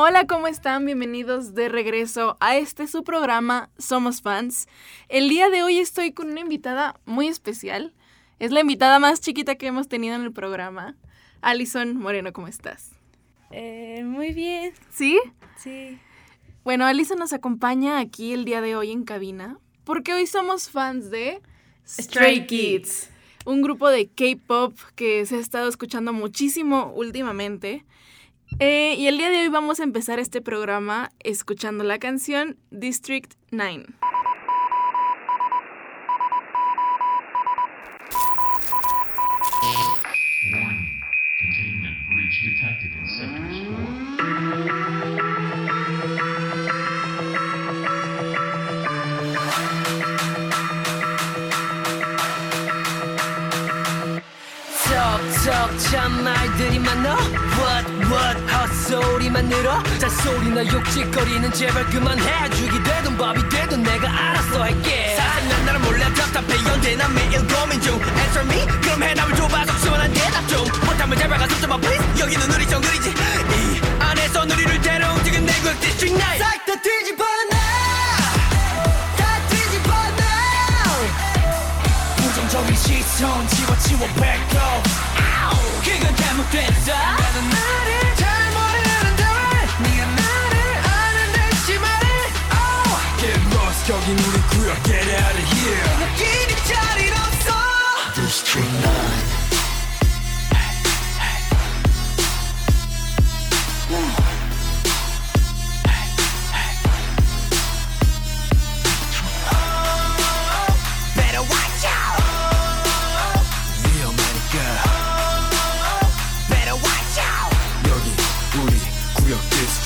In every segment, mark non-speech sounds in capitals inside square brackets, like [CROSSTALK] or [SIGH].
Hola, ¿cómo están? Bienvenidos de regreso a este su programa Somos Fans. El día de hoy estoy con una invitada muy especial. Es la invitada más chiquita que hemos tenido en el programa. Alison Moreno, ¿cómo estás? Eh, muy bien. ¿Sí? Sí. Bueno, Alison nos acompaña aquí el día de hoy en cabina porque hoy somos fans de Stray Kids. un grupo de K-pop que se ha estado escuchando muchísimo últimamente. Eh, y el día de hoy vamos a empezar este programa escuchando la canción District 9. 척척 말들이 많아. What what 헛소리만 늘어. 잔소리나 욕짓거리는 제발 그만해. 죽이 되든 밥이 되든 내가 알아서 할게. 사장난 나를 몰래 답답해. 언제나 매일 고민 중. Answer me. 그럼 해답을 줘봐서 시원한 대답 좀 못하면 제발 가서 좀봐 please. 여기는 우리 정글이지. 이 안에서 우리를 데려 움직인 내국 District 9 싹다 뒤집어 시선 지워치워 back up 그건 잘못 됐어 나는 나를 잘 모르는데 왜 네가 나를 아는 듯이 말해. Oh. Get lost. 여긴 우리 구역 Get out of here. 여기는 자리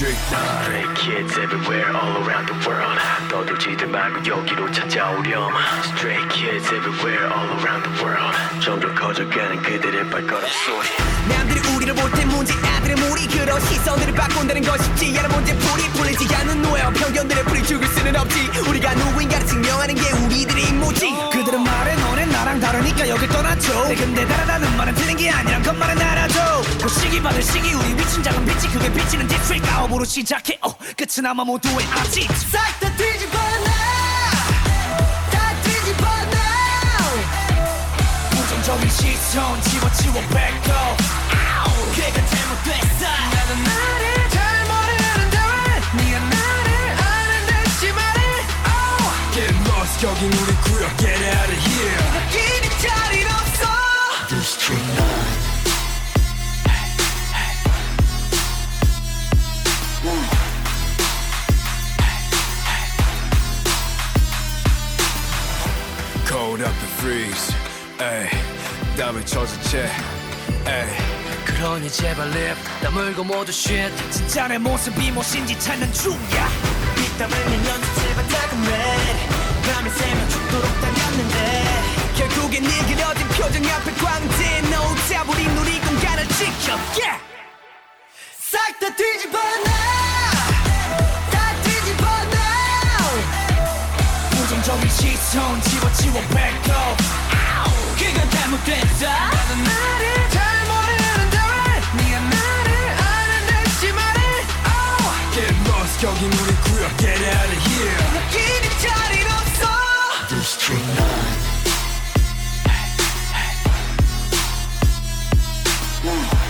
kids everywhere all around the world. 떠들지들 말고 여기로 찾아오렴. Stray kids everywhere all around the world. 점점 커져가는 그들의 발걸음 소리. 남들이 우리를 볼때 문제 아들의 무리. 그런 시선들을 바꾼다는 건 쉽지 않은 문제 풀이 풀리지 않는 노예와 편견들의 풀이 죽을 수는 없지. 우리가 누구인가를 증명하는 게 우리들의 임무지. 그들은 말해 너네 나랑 다르니까 여길 떠났죠 네, 근데 다르다는 말은 틀린 게 아니란 알아줘 그 시기 받을 시기 우리 위친 작은 빛이 그게 비치는 디스트릭 가업으로 시작해. 어, 끝은 아마 모두의 아지 싹다 뒤집어 놔다 뒤집어 놔 부정적인 시선 지워치워 back up 그건 잘못됐어. 나는 나를 잘 모르는데 왜 네가 나를 아는 듯이 말해 oh. Get lost 여긴 우리 구역 Get out of here 여기는 자 Cold up freeze. 에이 땀을 젖은 채 에이 그러니 제발 립 다물고 모두 shit. 진짜 내 모습이 무엇인지 찾는 중이야. 빗땀 흘린 연습을 다금해. 밤이 새면 죽도록 달렸는데. 결국엔 네 그려진 표정 앞에 광대 No doubt 우리 누리 공간을 지켜 yeah! 싹다 뒤집어 놔 시선 지워치워 back up 그건 잘못됐어 나는 나를 잘 모르는데 왜 네가 나를 아는 듯이 말해. oh. Get lost. 여긴 우리 구역 Get out of here. 여기는 자리 없어. District 9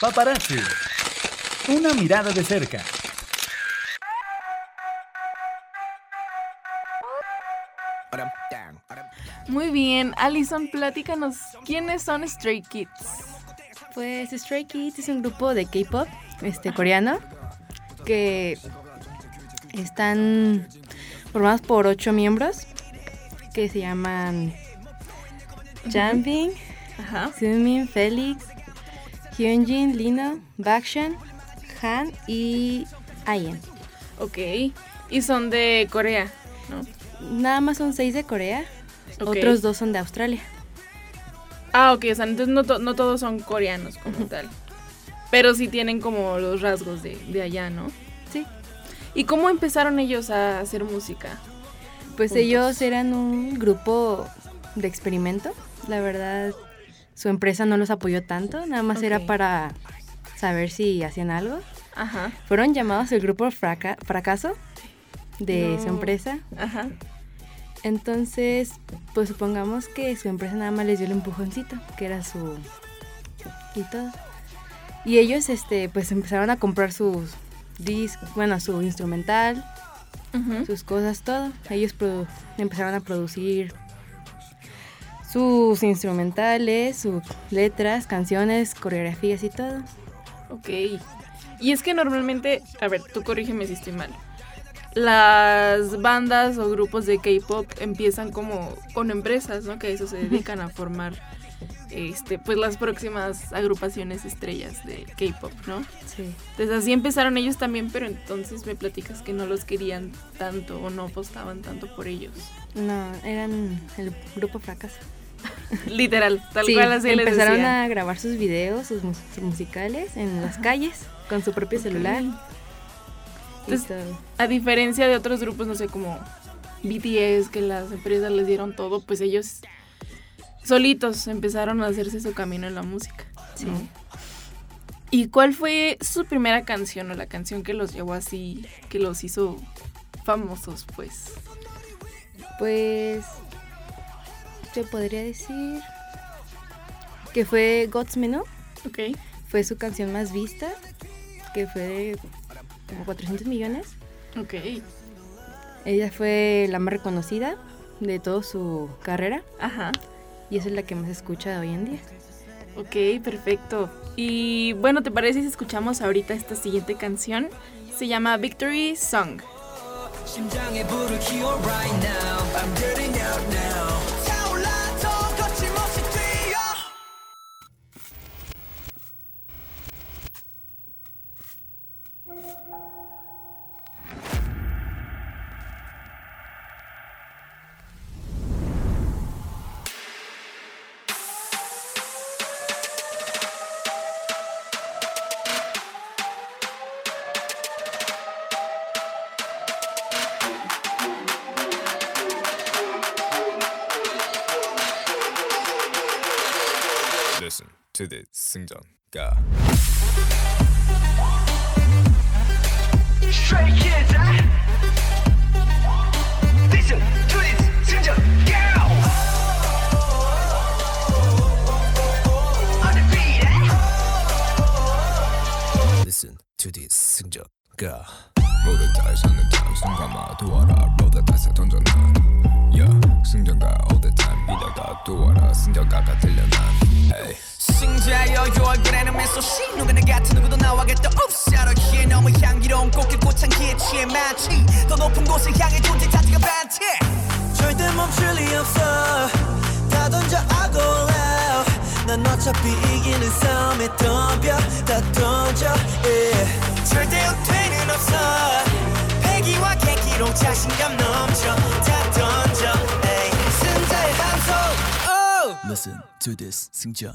Paparazzi. Una mirada de cerca. Muy bien, Alison, platícanos, ¿quiénes son Stray Kids? Pues Stray Kids es un grupo de K-pop este, coreano que están formados por ocho miembros que se llaman Jambing, Ajá. Sumin, Felix, Hyunjin, Lino, Bakshan, Han y Ayen. Ok. Y son de Corea, ¿no? Nada más son seis de Corea, Ok. otros dos son de Australia. Ah, ok, o sea, entonces no, to- no todos son coreanos como tal. Pero sí tienen como los rasgos de, de allá, ¿no? Sí. ¿Y cómo empezaron ellos a hacer música? Pues Juntos. ellos eran un grupo de experimento. La verdad, su empresa no los apoyó tanto, nada más era para saber si hacían algo. Ajá, Fueron llamados el grupo fraca- fracaso de su empresa. ajá. Entonces, pues supongamos que su empresa nada más les dio el empujoncito, que era su y todo. Y ellos este pues empezaron a comprar sus discos, bueno, su instrumental, sus cosas, todo. Ellos empezaron a producir sus instrumentales, sus letras, canciones, coreografías y todo. Ok. Y es que normalmente, a ver, tú corrígeme si estoy mal. Las bandas o grupos de K-pop empiezan como con empresas, ¿no? Que a eso se dedican a formar este, pues las próximas agrupaciones estrellas de K-pop, ¿no? Sí. Entonces así empezaron ellos también, pero entonces me platicas que no los querían tanto o no apostaban tanto por ellos. No, eran el grupo fracaso. [LAUGHS] Literal, tal Sí, cual así les empezaron a grabar sus videos, sus, mus- sus musicales en las calles con su propio celular. Entonces. A diferencia de otros grupos, no sé, como BTS, que las empresas les dieron todo, pues ellos solitos empezaron a hacerse su camino en la música. Sí. ¿no? ¿Y cuál fue su primera canción o la canción que los llevó así, que los hizo famosos, pues? Pues, te podría decir que fue God's Menu, Ok. fue su canción más vista, que fue de como 400 millones. Ok. Ella fue la más reconocida de toda su carrera Ajá. y esa es la que más se escucha hoy en día. Ok, perfecto. Y bueno, ¿te parece si escuchamos ahorita esta siguiente canción? Se llama Victory Song. 승전가 all the time. 이다가 도와라. 승전가가 들려 난. Hey. 승자여 요 얼굴에는 미소씨 누구나 같은 누구도 나와 겠다 없사로기에 너무 향기로운 꽃길 꽃 향기에 취해 마치 더 높은 곳을 향해 존재 자체가 반티 절대 멈출 리 없어 다 던져 I go loud 난 어차피 이기는 싸움에 덤벼 다 던져 yeah. 절대 후퇴는 없어 패기와 계기로 자신감 넘쳐 다 Listen to this 승전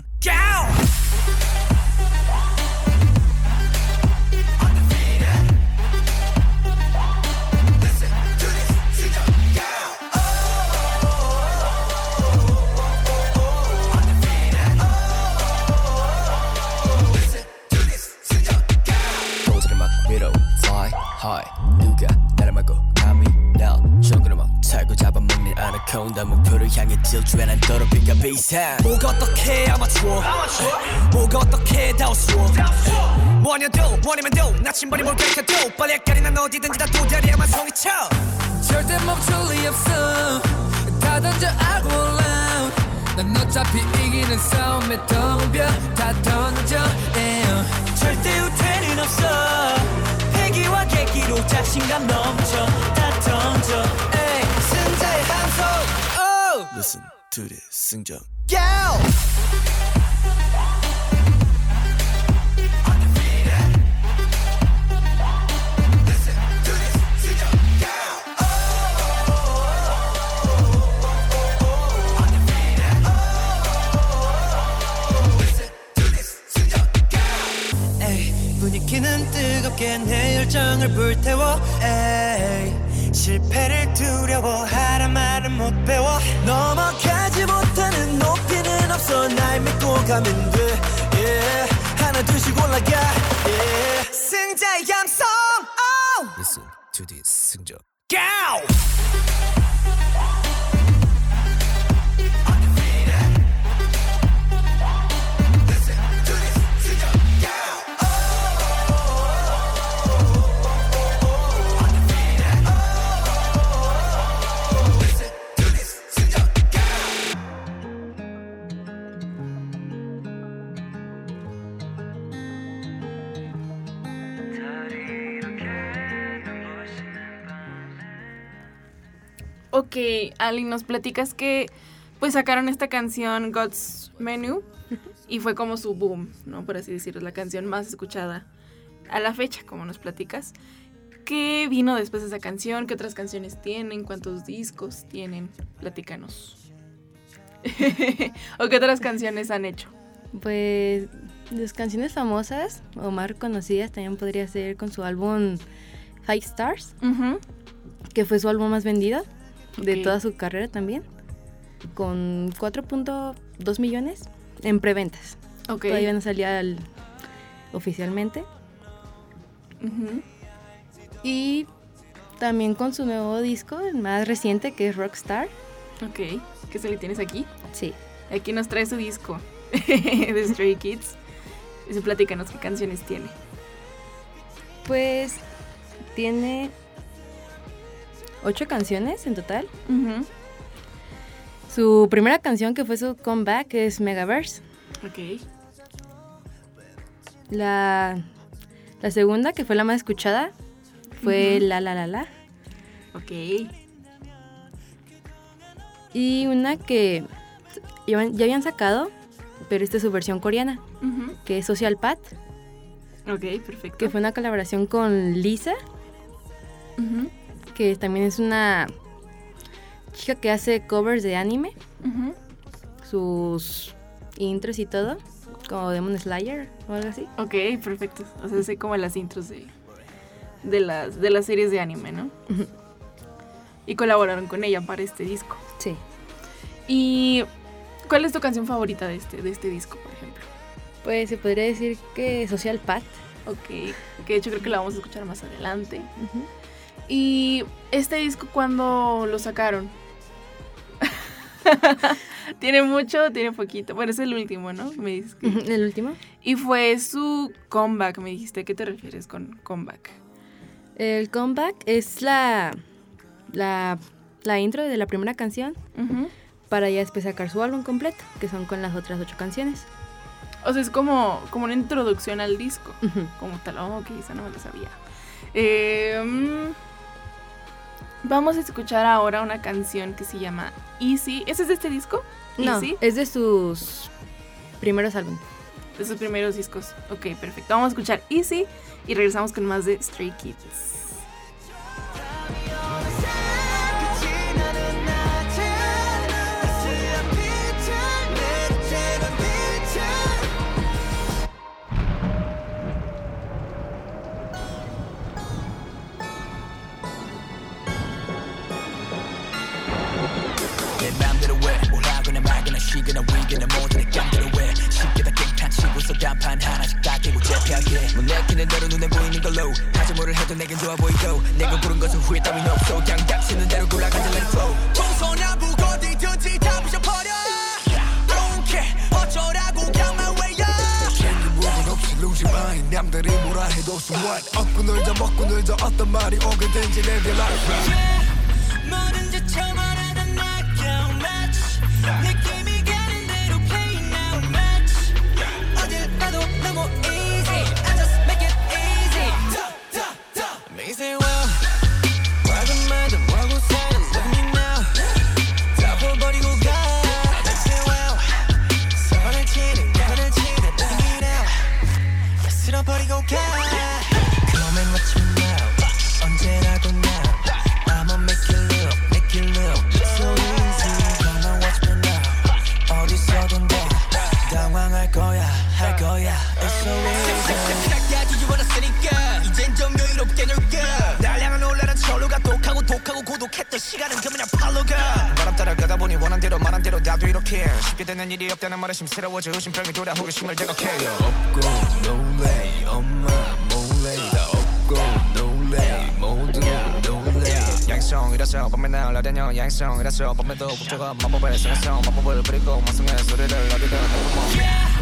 아나콘다. 목표를 향해 질주해 난 더럽히가 비상 뭐가 어떻게 아마추어? 뭐가 어떻게 다 우스워? 뭐냐도 뭐냐면도 나침반이 뭘 뺏겨도. 빨리 헷갈리 난 어디든지 다 도다리에만 송이 쳐. 절대 멈출 리 없어. 다 던져 I go loud 난 어차피 이기는 싸움에 덤벼 다 던져 yeah. 절대 후퇴는 없어 Go! 에이, 분위기는 내 열정을 불태워. 에이, 실패를 두려워하란 말은 못 배워. 높이는 없어 날 믿고 가면 돼 yeah. 하나 둘씩 올라가 yeah. 승자의 감성 oh! Listen to this 승정 Go! Ok, Ali, nos platicas que pues sacaron esta canción God's Menu y fue como su boom, ¿no? Por así decirlo, la canción más escuchada a la fecha, como nos platicas. ¿Qué vino después de esa canción? ¿Qué otras canciones tienen? ¿Cuántos discos tienen? Platícanos. [LAUGHS] ¿O qué otras canciones han hecho? Pues las canciones famosas o más reconocidas también podría ser con su álbum Five Stars, Ujú. que fue su álbum más vendido de toda su carrera también, con 4.2 millones en preventas. Ok. Todavía no salía al- oficialmente. Y también con su nuevo disco, el más reciente, que es Rockstar. Ok, ¿qué se le tienes aquí? Sí. Aquí nos trae su disco [LAUGHS] de Stray Kids. Y se platícanos qué canciones tiene. Pues tiene ocho canciones en total. Su primera canción que fue su comeback es Megaverse. Ok. La, la segunda, que fue la más escuchada, fue. La La La La. Ok. Y una que ya, habían- ya habían sacado, pero esta es su versión coreana, que es Social Path, Ok, perfecto. que fue una colaboración con Lisa, Ujú. Que también es una chica que hace covers de anime, sus intros y todo, como Demon Slayer o algo así. Ok, perfecto. O sea, sé como las intros de, de, las, de las series de anime, ¿no? Y colaboraron con ella para este disco. Sí. ¿Y cuál es tu canción favorita de este, de este disco, por ejemplo? Pues se podría decir que Social Path. Ok, que de hecho creo que la vamos a escuchar más adelante. ¿Y este disco cuándo lo sacaron? [LAUGHS] ¿Tiene mucho? ¿Tiene poquito? Bueno, es el último, ¿no? Me dices que... El último. Y fue su comeback, me dijiste. ¿A qué te refieres con comeback? El comeback es la, la, la intro de la primera canción para ya después sacar su álbum completo, que son con las otras ocho canciones. O sea, es como, como una introducción al disco. Como tal, oh, ok, esa no me lo sabía. Eh, vamos a escuchar ahora una canción que se llama Easy. ¿Ese es de este disco? No, Easy. es de sus primeros álbumes. De sus primeros discos. Ok, perfecto. Vamos a escuchar Easy y regresamos con más de Stray Kids. 내 맘대로 왜 뭐라거나 말거나 쉬거나 위거나 모든 내 깜대로 왜 쉽게 다 깽판 치고서 단판 하나씩 다 깨고 재피하게. 뭐 내키는 대로 눈에 보이는 걸로. 하지 뭐를 해도 내겐 좋아 보이고. 내가 고른 것은 후회 따윈 없어. 그냥 닥치는 대로 굴러가자 let it flow 동서남북 어디든지 다 부셔버려. Don't care. 어쩌라고 그냥만 없이 losing mind 남들이 뭐라 해도 so what. 얻고 놀자 먹고 놀자 어떤 말이 오게 된지 내게 life 나도 이렇게 쉽게 되는 일이 없다는 말에 심스러워져 의심병이 돌아 호기심을 자극해요. 없고 놀래 엄마 몰래. 다 없고 놀래 모두 놀래 양성이라서 밤에 날아다녀 양성이라서 밤에도 국적가 마법을 쓰면서 마법을 부리고 마성의 소리를 어디든 내뿜어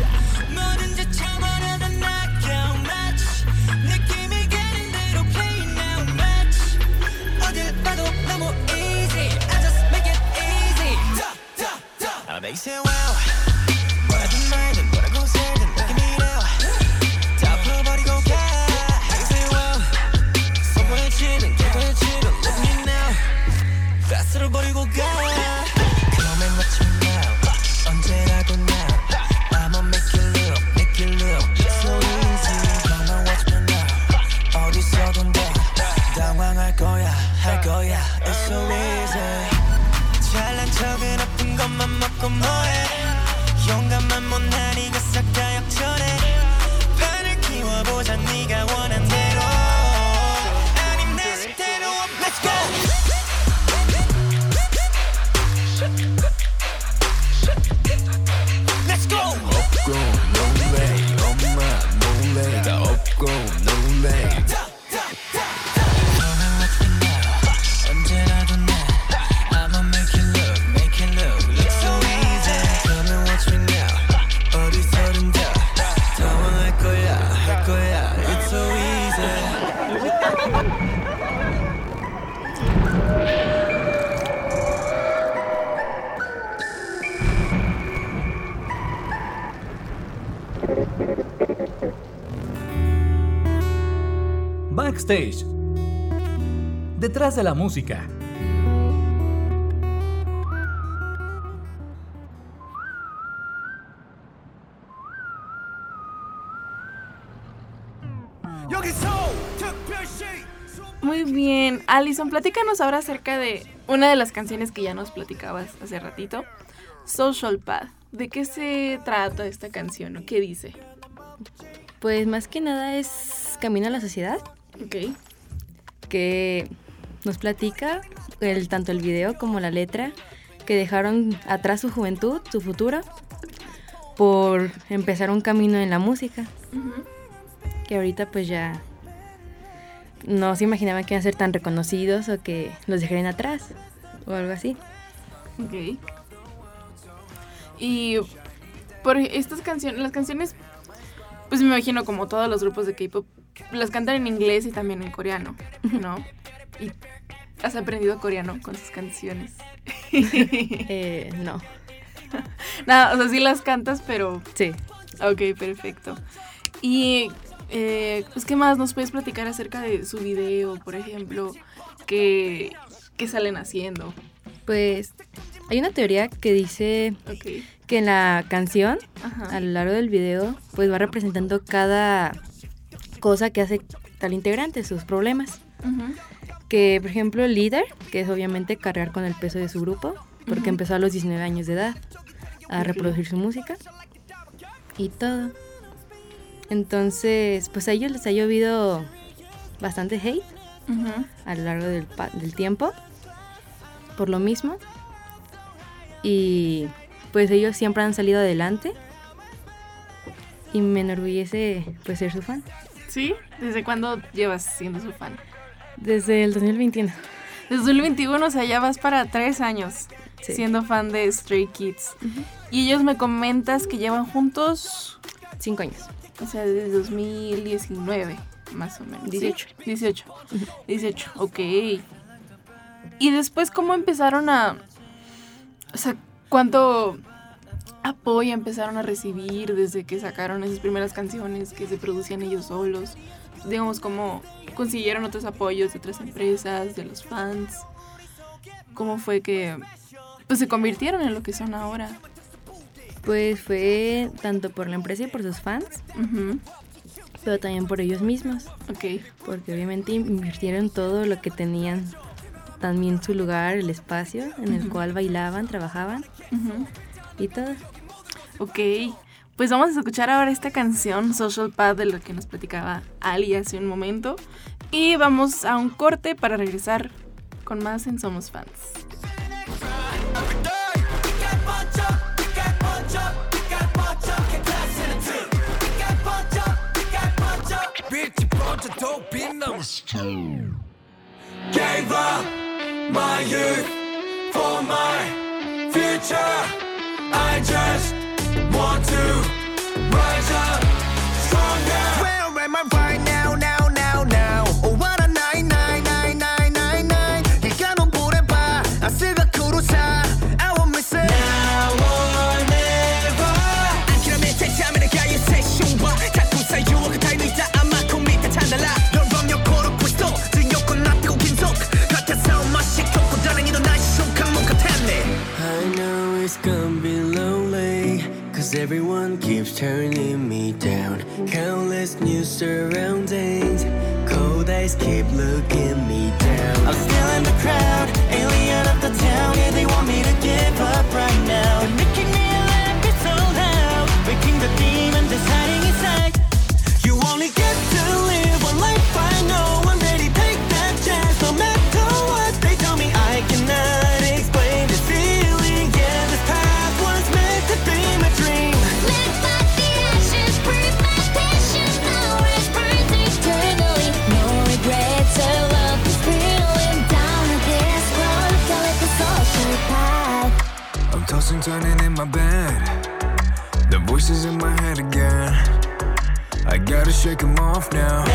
Like, say, 만 못하니까 Backstage. Detrás de la música. Muy bien. Alison, platícanos ahora acerca de una de las canciones que ya nos platicabas hace ratito. Social Path. ¿De qué se trata esta canción o qué dice? Pues más que nada es Camino a la Sociedad. Ok. Que nos platica el, tanto el video como la letra que dejaron atrás su juventud, su futuro, por empezar un camino en la música. Que ahorita pues ya no se imaginaban que iban a ser tan reconocidos o que los dejarían atrás o algo así. Ok. Y por estas canciones, las canciones, pues me imagino como todos los grupos de K-pop, las cantan en inglés y también en coreano, ¿no? y has aprendido coreano con sus canciones. [LAUGHS] Eh, no. [LAUGHS] Nada, o sea, sí las cantas, pero... Sí. Ok, perfecto. Y, eh, pues, ¿qué más nos puedes platicar acerca de su video, por ejemplo? ¿Qué, qué salen haciendo? Pues hay una teoría que dice Ok. que en la canción, Ajá. a lo largo del video, pues va representando cada cosa que hace tal integrante, sus problemas. Que, por ejemplo, el líder, que es obviamente cargar con el peso de su grupo, porque empezó a los 19 años de edad a reproducir su música y todo. Entonces, pues a ellos les ha llovido bastante hate a lo largo del, del tiempo por lo mismo. Y pues ellos siempre han salido adelante. Y me enorgullece pues ser su fan. ¿Sí? ¿Desde cuándo llevas siendo su fan? Desde el 2021. Desde 2021, o sea, ya vas para tres años Sí. siendo fan de Stray Kids. Y ellos me comentas que llevan juntos, Cinco años. o sea, desde 2019, más o menos. ¿sí? 18. 18. 18, ok. Y después, ¿cómo empezaron a... O sea, cuánto apoyo empezaron a recibir desde que sacaron esas primeras canciones que se producían ellos solos? Digamos, ¿cómo consiguieron otros apoyos de otras empresas, de los fans? ¿Cómo fue que pues, se convirtieron en lo que son ahora? Pues fue tanto por la empresa y por sus fans, pero también por ellos mismos. Ok. Porque obviamente invirtieron todo lo que tenían. También su lugar, el espacio en el cual bailaban, trabajaban. Ok, pues vamos a escuchar ahora esta canción Social Path de lo que nos platicaba Ali hace un momento. Y vamos a un corte para regresar con más en Somos Fans. Gave up my youth for my future. I just want to rise up stronger. Where am I right now? keeps turning me down. Countless new surroundings, cold eyes keep looking me down. shake him off now.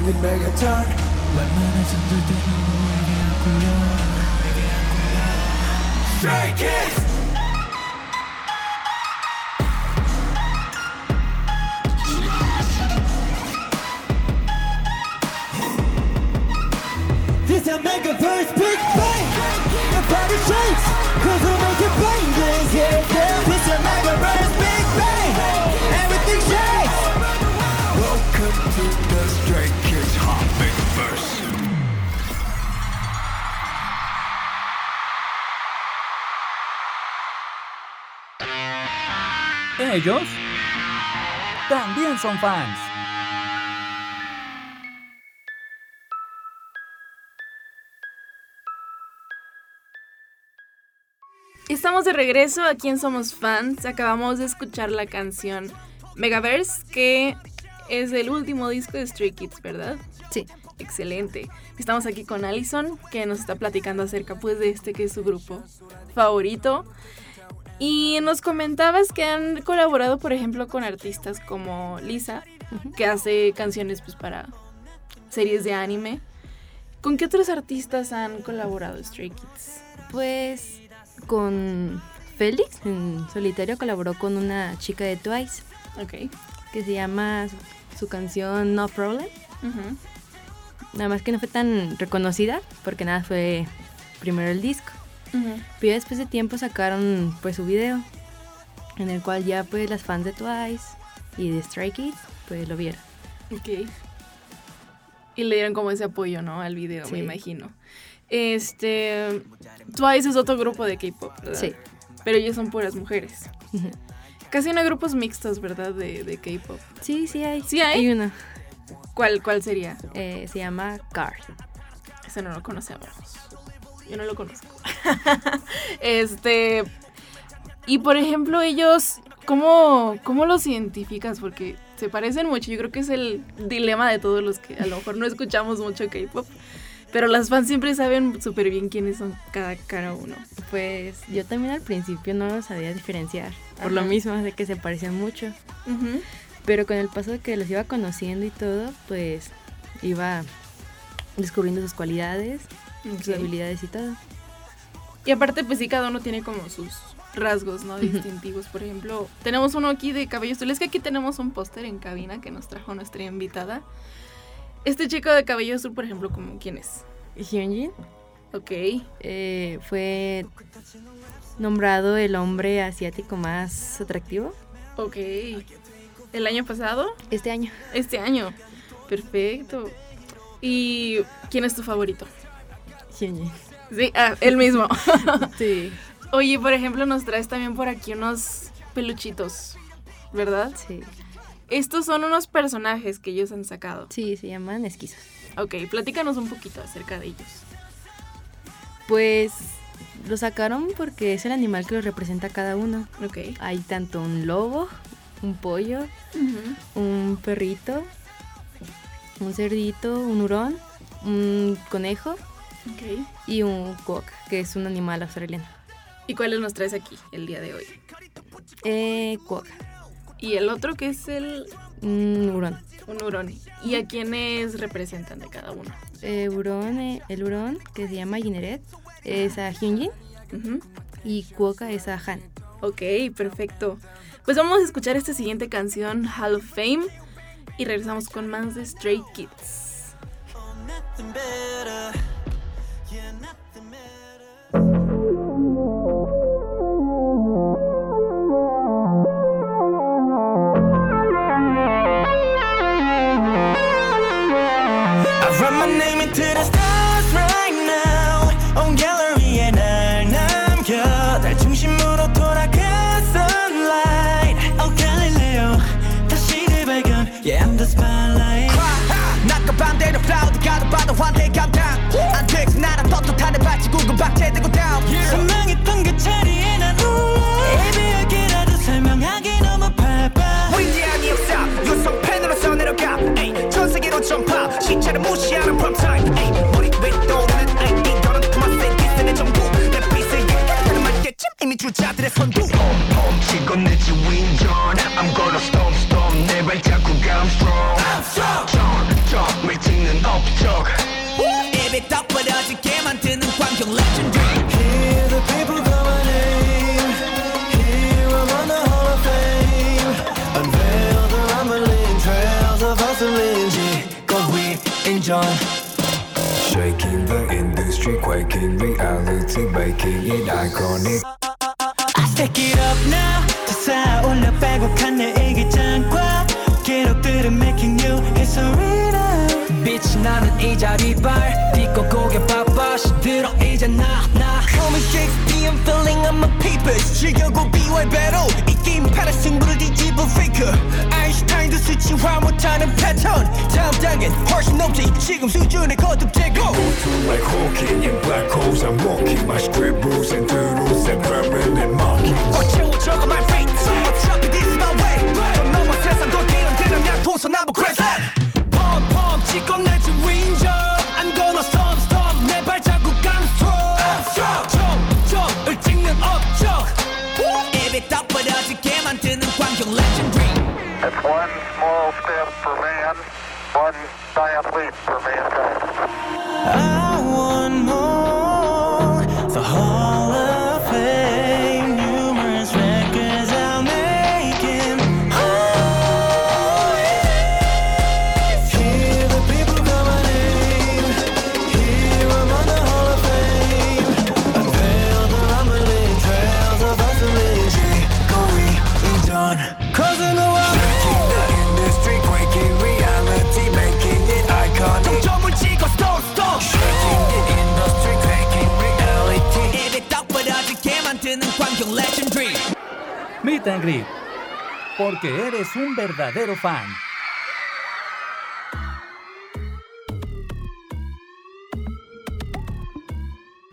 langit Megaton Bagaimana sentuh teknologi aku Strike it! Ellos también son fans. Estamos de regreso aquí en Somos Fans. Acabamos de escuchar la canción Megaverse, que es el último disco de Stray Kids, ¿verdad? Sí. Excelente. Estamos aquí con Allison, que nos está platicando acerca pues de este que es su grupo favorito. Y nos comentabas que han colaborado, por ejemplo, con artistas como Lisa, que hace canciones pues para series de anime. ¿Con qué otros artistas han colaborado Stray Kids? Pues con Félix en solitario colaboró con una chica de Twice. Ok. Que se llama su, canción No Problem. Ujú. Nada más que no fue tan reconocida porque nada fue primero el disco. Pero ya después de tiempo sacaron pues su video en el cual ya pues las fans de Twice y de Stray Kids pues lo vieron. Ok. Y le dieron como ese apoyo, ¿no? Al video, me imagino. Este. Twice es otro grupo de K-pop, ¿verdad? Sí. Pero ellos son puras mujeres. Casi no hay grupos mixtos, ¿verdad? De, de K-pop. Sí, sí hay. ¿Sí hay? Hay uno. ¿Cuál, cuál sería? Eh, se llama Card. Ese no lo conocemos. Yo no lo conozco. [LAUGHS] este. Y por ejemplo, ellos, ¿cómo, ¿cómo los identificas? Porque se parecen mucho. Yo creo que es el dilema de todos los que a lo mejor no escuchamos mucho K-pop. Pero las fans siempre saben súper bien quiénes son cada, cada uno. Pues yo también al principio no lo sabía diferenciar. Por lo mismo de que se parecían mucho. Pero con el paso de que los iba conociendo y todo, pues iba descubriendo sus cualidades, sus Ok. habilidades y todo. Y aparte, pues sí, cada uno tiene como sus rasgos, ¿no? Distintivos. Por ejemplo, tenemos uno aquí de cabello azul. Es que aquí tenemos un póster en cabina que nos trajo nuestra invitada. Este chico de cabello azul, por ejemplo, como quién es? Hyunjin Ok. eh, fue nombrado el hombre asiático más atractivo Ok. ¿El año pasado? este año. Este año. Perfecto. ¿Y quién es tu favorito? Sí, ah, él mismo. [LAUGHS] Sí. Oye, por ejemplo, nos traes también por aquí unos peluchitos, ¿verdad? Sí. Estos son unos personajes que ellos han sacado. Sí, se llaman esquizos. Ok, platícanos un poquito acerca de ellos. Pues lo sacaron porque es el animal que lo representa a cada uno. Ok. Hay tanto un lobo, un pollo, un perrito, un cerdito, un hurón, un conejo Y un quokk, que es un animal australiano. ¿Y cuáles nos traes aquí el día de hoy? Eh, quokk. Y el otro que es el Un hurón. Un hurón. ¿Y a quiénes representan de cada uno? Eh, hurón, eh, el hurón, que se llama Gineret, es a Hyunjin. Y Kuoka es a Han. Ok, perfecto. Pues vamos a escuchar esta siguiente canción, Hall of Fame, y regresamos con más de Stray Kids. she to move 거위 인정 Shaking the industry, quaking reality, making it iconic. Take it up now 솟아올라 빼곡한 내 일기장과 기록들은 making you history 빛이 나는 이 자리 발 딛고 고개 바빠 시들어 이제 나나 Call me Shakespeare I'm filling up my papers 즐겨고 비활배로 이 게임 팔아 승부를 뒤집어 faker 아인슈타인도 수치화 못하는 패턴 다음 단계는 훨씬 높지 지금 수준의 거듭 제거 Like Hawking in black holes, I'm walking my script rules and doodles and grabbing and marking. 어째고 적어 my fate 어차피 this is my way 저 넘어 세상도 대응되는 양 동서남북 crescent 펌펌 찍고 내 step for man, one giant leap for mankind. Ah! Porque eres un verdadero fan.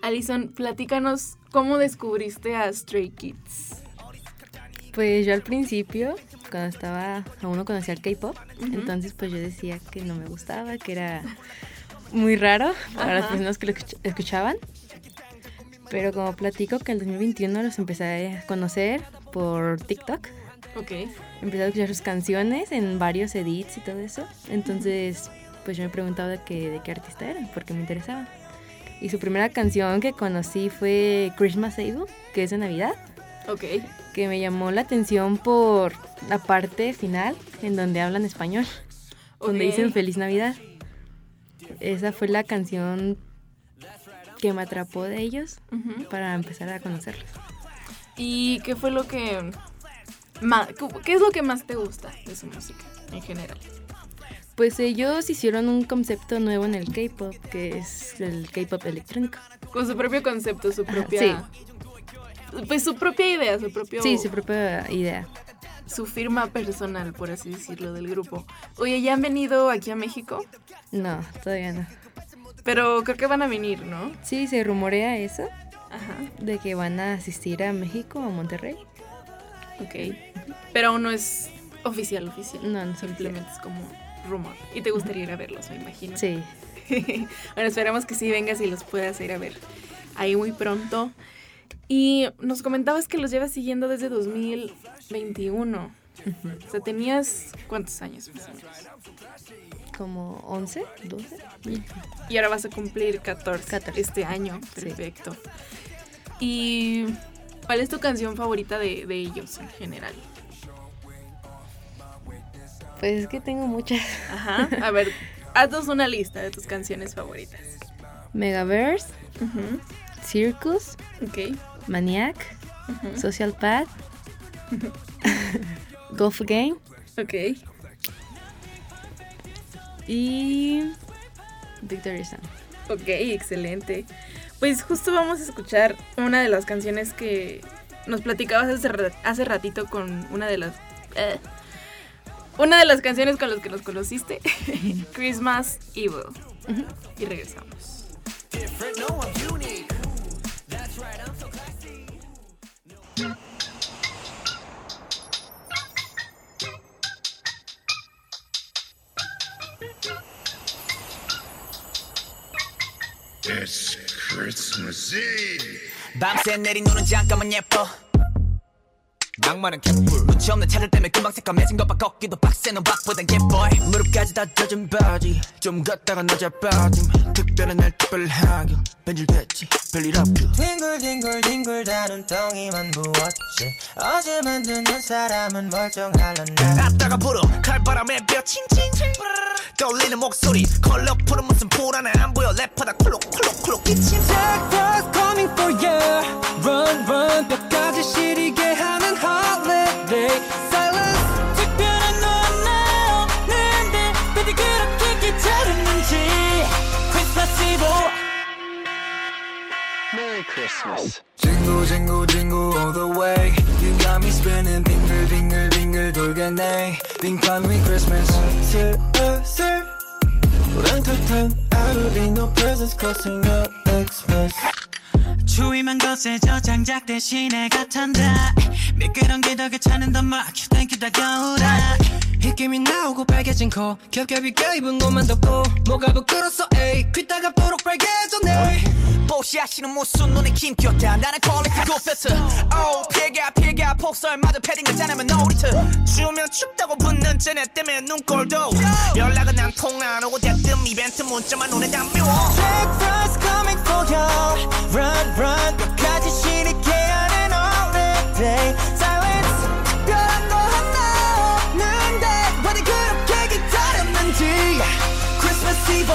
Alison, platícanos cómo descubriste a Stray Kids. Pues yo al principio, cuando estaba, aún no conocía el K-pop, entonces pues yo decía que no me gustaba, que era muy raro para las Ajá. personas que lo escuch- escuchaban. Pero como platico que en el 2021 los empecé a conocer por TikTok. Ok. Empecé a escuchar sus canciones en varios edits y todo eso. Entonces, pues yo me preguntaba de qué, de qué artista eran, porque me interesaba. Y su primera canción que conocí fue Christmas Eve, que es de Navidad Ok. que me llamó la atención por la parte final en donde hablan español, donde Ok. dicen Feliz Navidad. Esa fue la canción que me atrapó de ellos Ujú. para empezar a conocerlos. ¿Y qué fue lo que... ¿Qué es lo que más te gusta de su música en general? Pues ellos hicieron un concepto nuevo en el K-pop, que es el K-pop electrónico. Con su propio concepto, su propia... Sí. Pues su propia idea, su propio... Sí, su propia idea. Su firma personal, por así decirlo, del grupo. Oye, ¿ya han venido aquí a México? No, todavía no. Pero creo que van a venir, ¿no? Sí, se rumorea eso, Ajá. de que van a asistir a México, a Monterrey. Ok. Pero aún no es oficial, oficial. No, Simplemente es como rumor. Y te gustaría ir a verlos, me imagino. Sí. [LAUGHS] bueno, esperemos que sí vengas y los puedas ir a ver ahí muy pronto. Y nos comentabas que los llevas siguiendo desde 2021. O sea, tenías cuántos años más o menos. Como 11, 12. Y ahora vas a cumplir 14, este año. Perfecto. ¿Y cuál es tu canción favorita de, de ellos en general? Pues es que tengo muchas. Ajá. A ver, haznos una lista de tus canciones favoritas. Megaverse, Circus, Ok. Maniac. Social Path, [LAUGHS] Golf Game Ok. y Victory Sound. Ok, excelente. Pues justo vamos a escuchar una de las canciones que nos platicabas hace, hace ratito con una de las... eh, una de las canciones con las que nos conociste, [LAUGHS] Christmas Evil. Y regresamos. Christmas Eve. 밤새 내린 눈은 잠깐만 예뻐 낭만은 개뿔. 눈치 없는 차들 때문에 금방 새까매진 것봐. 걷기도 빡세 넌 박보단 개보이 무릎까지 다 젖은 바지. 좀 걷다가 낮아 빠짐. 특별한 날 특별하게 변질됐지. 별일 없고 뒹굴뒹굴 뒹굴 다는 덩이만 부었지. 어제 만드는 사람은 멀쩡할란다 아따가 불어 칼바람에 뼈 칭칭칭 떠올리는 목소리. 컬러풀은 무슨 불안해. 안 보여. 랩하다. 콜록콜록콜록. 기침 Jackpot coming for you. Run run. 뼈까지 시리게 하는 holiday Silence 특별한 너와 나였는데 부디 그렇게 귀찮았는지 Christmas Eve Merry Christmas. Jingle jingle jingle all the way You got me spinning 빙글 빙글 빙글 돌겠네 빙판위 Christmas 슬슬 우렁탕탕 Out of it, no presents costing up Xmas 추위만 거세져 장작 대신에 같한다. 미끄럼 기덕에 차는 더 막혀 땡큐 다가오라 입김이 나오고 빨개진 코. 겹겹이 껴입은 옷만 덮고 뭐가 부끄러서 에이. 귀따가 도록 빨개졌네. 뽀시하시는 무슨 눈에 김겼다. 나는 퀄리티 굿패스. 오 피가 피가. 폭설 마저 패딩을 짜내면 놀이트 추우면 춥다고 붙는 쟤네 때문에 눈꼴도. 연락은 안 통화 안 오고 대뜸 이벤트 문자만 눈에 담겨. Breakfast coming for you Run run. 끝까지 시리게 하는 holiday Silence 특 Christmas Eve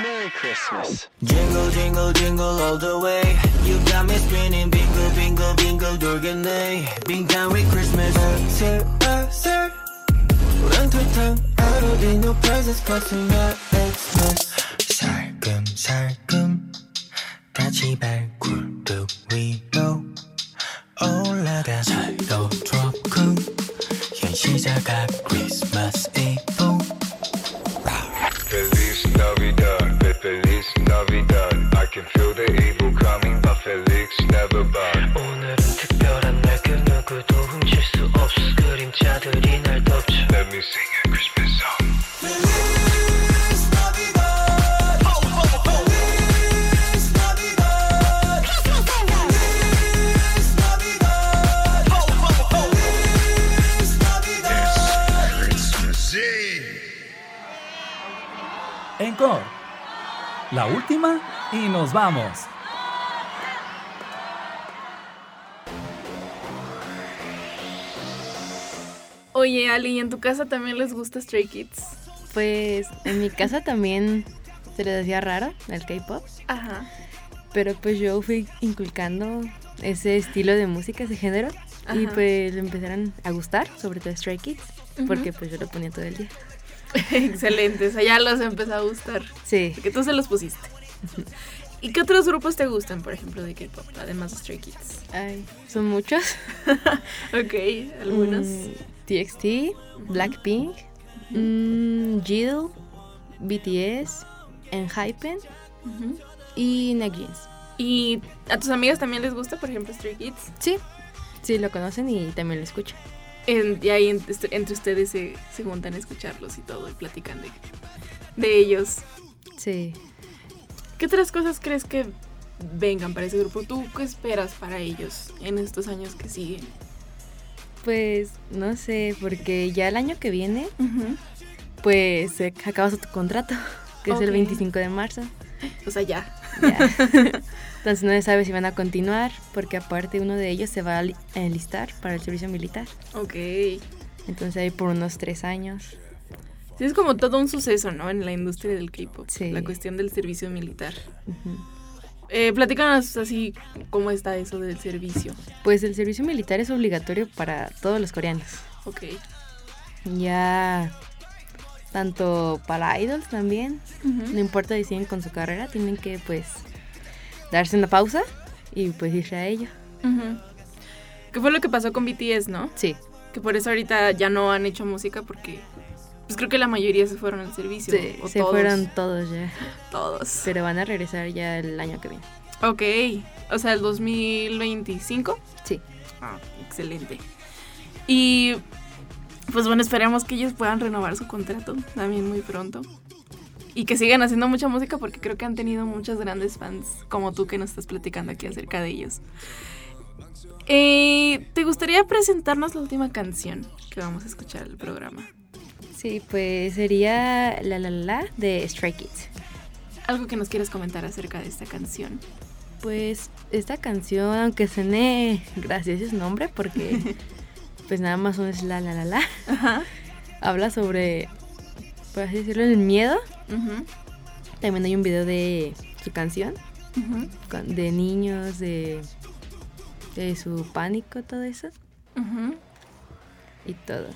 Merry Christmas. Jingle jingle jingle all the way You got me spinning bingle bingle bingle 돌겠네 빙판 with Christmas 슬슬 우렁탕탕 Out of it no presents costing up Xmas 살금살금 다시 발굴뚝 위로 올라가 살도 조금 현시자가 Christmas Eve Feliz Feliz Navidad. I can feel the evil coming, but Felix never bad. 오늘은 특별한 날 그 누구도 훔칠 수 없어 그림자들이 날 La última y nos vamos. Oye, Ali, ¿y en tu casa también les gusta Stray Kids? Pues en mi casa también se les hacía raro el K-pop. Ajá. Pero pues yo fui inculcando ese estilo de música, ese género. Y Ajá. pues le empezaron a gustar, sobre todo Stray Kids. Porque pues yo lo ponía todo el día. [LAUGHS] Excelente, o sea, ya los empezó a gustar. Sí. Porque tú se los pusiste. ¿Y qué otros grupos te gustan, por ejemplo, de K-pop, además de Stray Kids? Ay, son muchos. [LAUGHS] ok, algunos. Mm, TXT, Blackpink, mm, Jill, BTS, Enhypen Ujú. y NextJeans. ¿Y a tus amigas también les gusta, por ejemplo, Stray Kids? Sí, sí lo conocen y también lo escuchan. En- y ahí entre ustedes se, se juntan a escucharlos y todo, y platican de, de ellos. Sí. ¿Qué otras cosas crees que vengan para ese grupo? ¿Tú qué esperas para ellos en estos años que siguen? Pues no sé, porque ya el año que viene, pues se acaba su contrato, [LAUGHS] que es el Ok. 25 de marzo. O sea, ya. Ya. [LAUGHS] Entonces no se sabe si van a continuar, porque aparte uno de ellos se va a li- a enlistar para el servicio militar. Ok. Entonces ahí por unos tres años. Sí, es como todo un suceso, ¿no? En la industria del K-pop. Sí. La cuestión del servicio militar. Ujú. Eh, platícanos así cómo está eso del servicio. Pues el servicio militar es obligatorio para todos los coreanos. Ok. Ya tanto para idols también, no importa si siguen con su carrera, tienen que pues darse una pausa y pues irse a ello. Ujú. ¿Qué fue lo que pasó con BTS, no? Sí. Que por eso ahorita ya no han hecho música porque pues creo que la mayoría se fueron al servicio. Sí, o se todos. fueron todos ya. Todos. Pero van a regresar ya el año que viene. Ok. O sea, el 2025. Sí. Ah, excelente. Y pues bueno, esperemos que ellos puedan renovar su contrato también muy pronto. Y que sigan haciendo mucha música porque creo que han tenido muchos grandes fans como tú que nos estás platicando aquí acerca de ellos. Eh, ¿Te gustaría presentarnos la última canción que vamos a escuchar el programa? Sí, pues sería La La La de Stray Kids. Algo que nos quieras comentar acerca de esta canción. Pues esta canción, aunque suene gracioso su nombre, porque [LAUGHS] pues nada más es la la la la, habla sobre, por así decirlo, el miedo. Ujú, También hay un video de su canción, con- de niños, de, de su pánico, todo eso, ujú. y todo.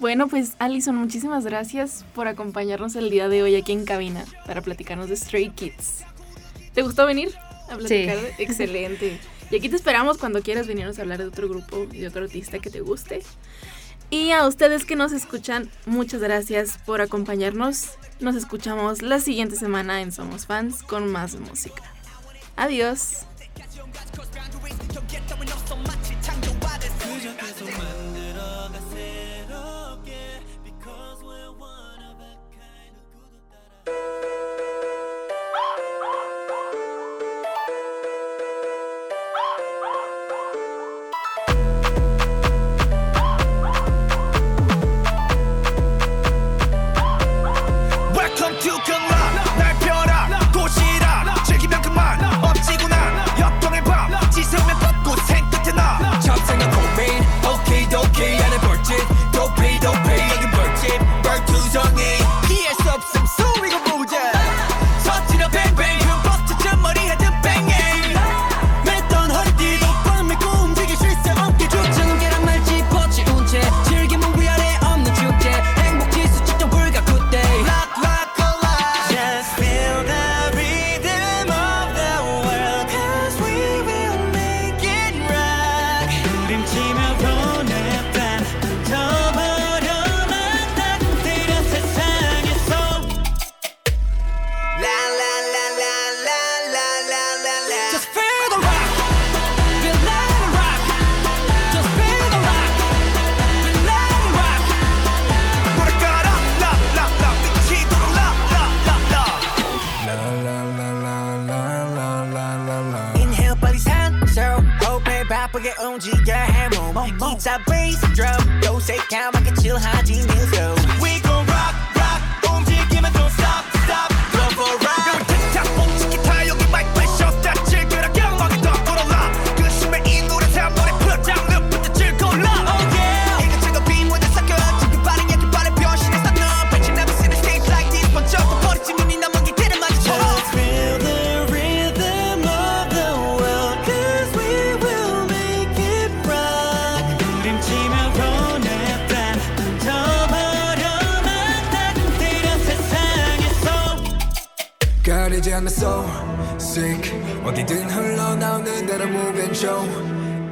Bueno, pues Alison, muchísimas gracias por acompañarnos el día de hoy aquí en cabina para platicarnos de Stray Kids. ¿Te gustó venir a platicar? Sí. [LAUGHS] Excelente. Y aquí te esperamos cuando quieras venirnos a hablar de otro grupo y de otro artista que te guste. Y a ustedes que nos escuchan, muchas gracias por acompañarnos. Nos escuchamos la siguiente semana en Somos Fans con más música. Adiós.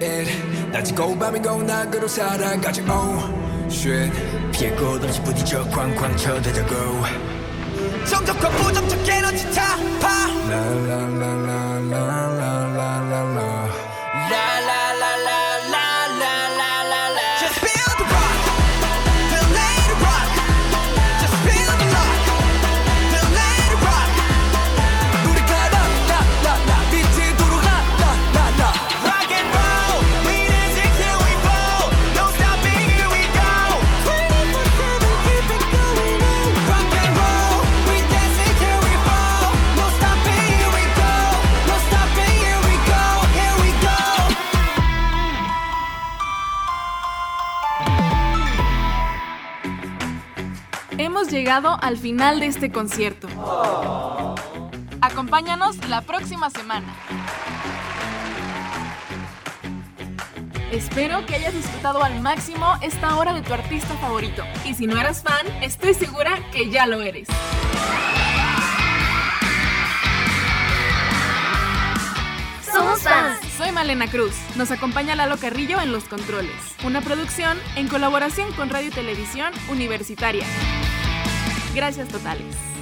It. 낮이고 밤이고 낙으로 살아가지 oh shit. 피해 곳없이 부딪혀 쾅쾅 쳐대자고. 정적과 부정적 에너지 타파 llegado al final de este concierto. Acompáñanos la próxima semana. Espero que hayas disfrutado al máximo esta hora de tu artista favorito. Y si no eras fan, estoy segura que ya lo eres. Somos fans. Soy Malena Cruz. Nos acompaña Lalo Carrillo en Los Controles. Una producción en colaboración con Radio y Televisión Universitaria. Gracias totales.